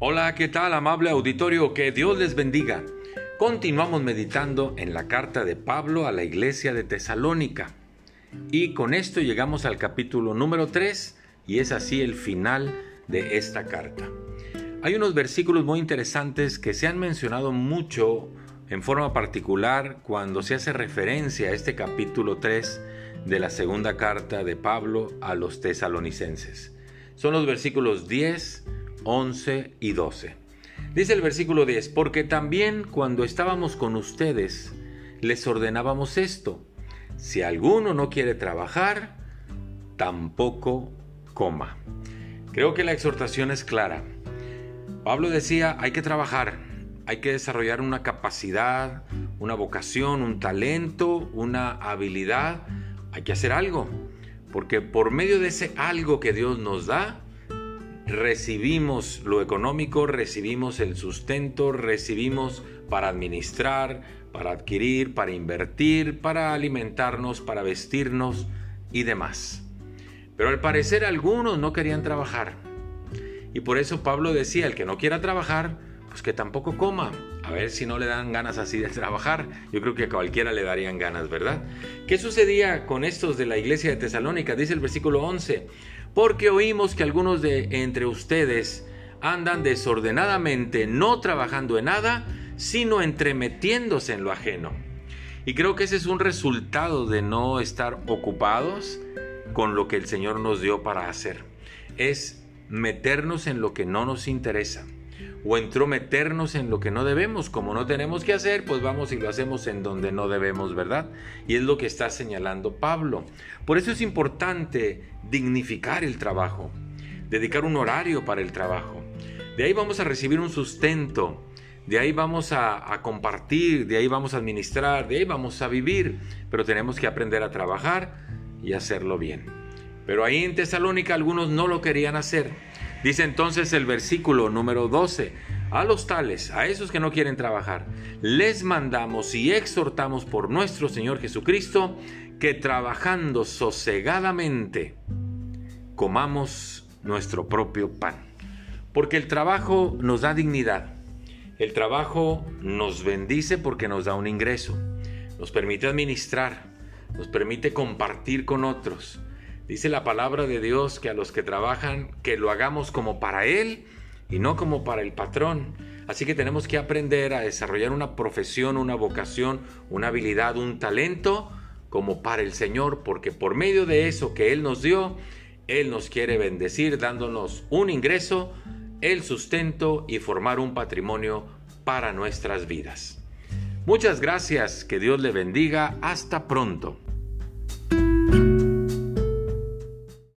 Hola, ¿qué tal amable auditorio? Que Dios les bendiga. Continuamos meditando en la carta de Pablo a la iglesia de Tesalónica. Y con esto llegamos al capítulo número 3 y es así el final de esta carta. Hay unos versículos muy interesantes que se han mencionado mucho en forma particular cuando se hace referencia a este capítulo 3 de la segunda carta de Pablo a los tesalonicenses. Son los versículos 10, 11 y 12. Dice el versículo 10, porque también cuando estábamos con ustedes les ordenábamos esto, si alguno no quiere trabajar, tampoco coma. Creo que la exhortación es clara. Pablo decía, hay que trabajar, hay que desarrollar una capacidad, una vocación, un talento, una habilidad, hay que hacer algo, porque por medio de ese algo que Dios nos da, recibimos lo económico, recibimos el sustento, recibimos para administrar, para adquirir, para invertir, para alimentarnos, para vestirnos y demás. Pero al parecer algunos no querían trabajar. Y por eso Pablo decía, el que no quiera trabajar, pues que tampoco coma. A ver si no le dan ganas así de trabajar. Yo creo que a cualquiera le darían ganas, ¿verdad? ¿Qué sucedía con estos de la iglesia de Tesalónica? Dice el versículo 11 porque oímos que algunos de entre ustedes andan desordenadamente, no trabajando en nada, sino entremetiéndose en lo ajeno. Y creo que ese es un resultado de no estar ocupados con lo que el Señor nos dio para hacer. Es meternos en lo que no nos interesa o entrometernos en lo que no debemos. Como no tenemos que hacer, pues vamos y lo hacemos en donde no debemos, ¿verdad? Y es lo que está señalando Pablo. Por eso es importante dignificar el trabajo, dedicar un horario para el trabajo. De ahí vamos a recibir un sustento, de ahí vamos a, a, compartir, de ahí vamos a administrar, de ahí vamos a vivir, pero tenemos que aprender a trabajar y hacerlo bien. Pero ahí en Tesalónica algunos no lo querían hacer Dice entonces el versículo número 12, a los tales, a esos que no quieren trabajar, les mandamos y exhortamos por nuestro Señor Jesucristo que trabajando sosegadamente comamos nuestro propio pan. Porque el trabajo nos da dignidad. El trabajo nos bendice porque nos da un ingreso. Nos permite administrar. Nos permite compartir con otros Dice la palabra de Dios que a los que trabajan, que lo hagamos como para Él y no como para el patrón. Así que tenemos que aprender a desarrollar una profesión, una vocación, una habilidad, un talento como para el Señor, porque por medio de eso que Él nos dio, Él nos quiere bendecir dándonos un ingreso, el sustento y formar un patrimonio para nuestras vidas. Muchas gracias, que Dios le bendiga, hasta pronto.